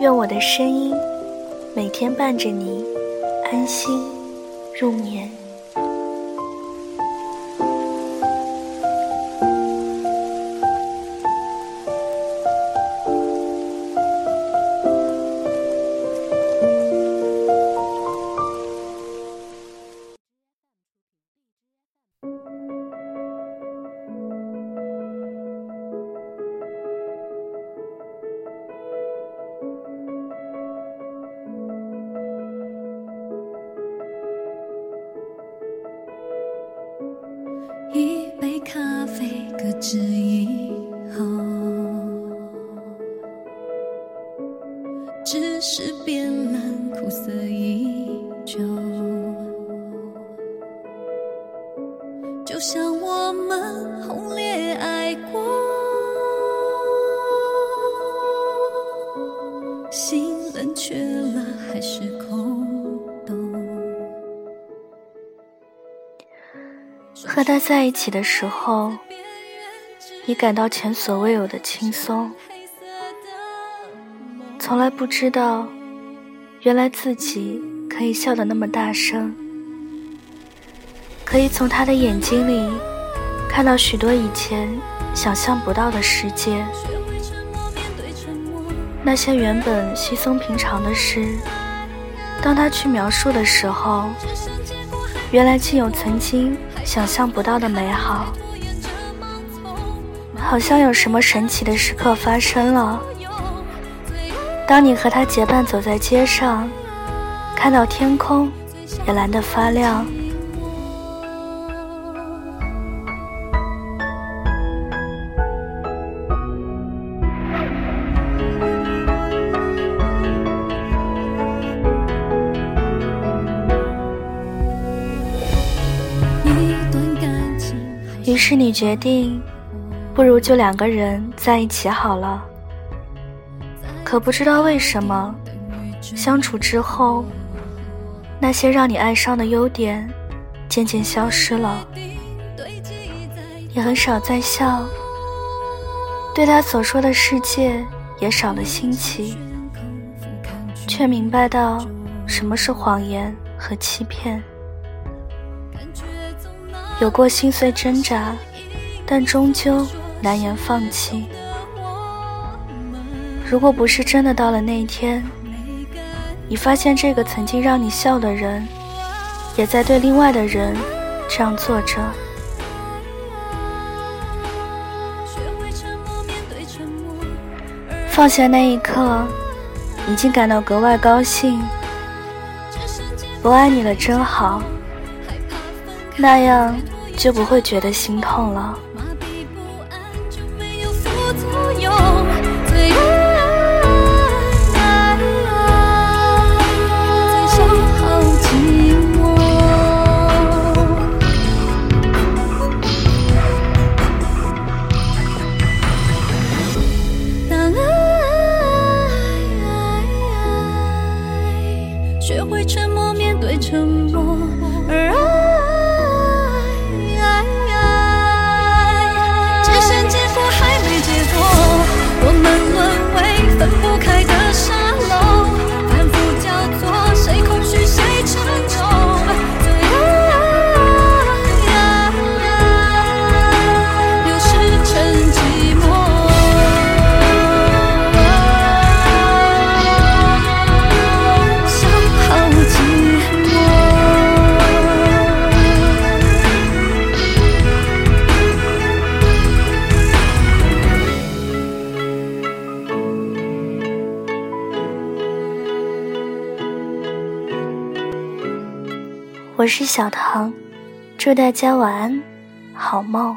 愿我的声音每天伴着你安心入眠。啡，搁置以后，只是变蓝，苦涩依旧。就像我们轰烈爱过，心冷却了，还是空洞。和他在一起的时候，你感到前所未有的轻松，从来不知道，原来自己可以笑得那么大声，可以从他的眼睛里看到许多以前想象不到的世界。那些原本稀松平常的事，当他去描述的时候，原来竟有曾经。想象不到的美好，好像有什么神奇的时刻发生了。当你和他结伴走在街上，看到天空也蓝得发亮。于是你决定，不如就两个人在一起好了。可不知道为什么，相处之后，那些让你爱上的优点渐渐消失了。也很少再笑，对他所说的世界也少了新奇，却明白到什么是谎言和欺骗。有过心碎挣扎，但终究难言放弃。如果不是真的到了那一天，你发现这个曾经让你笑的人，也在对另外的人这样做着。放下那一刻，已经感到格外高兴。不爱你了，真好。那样就不会觉得心痛了。学我是小唐，祝大家晚安，好梦。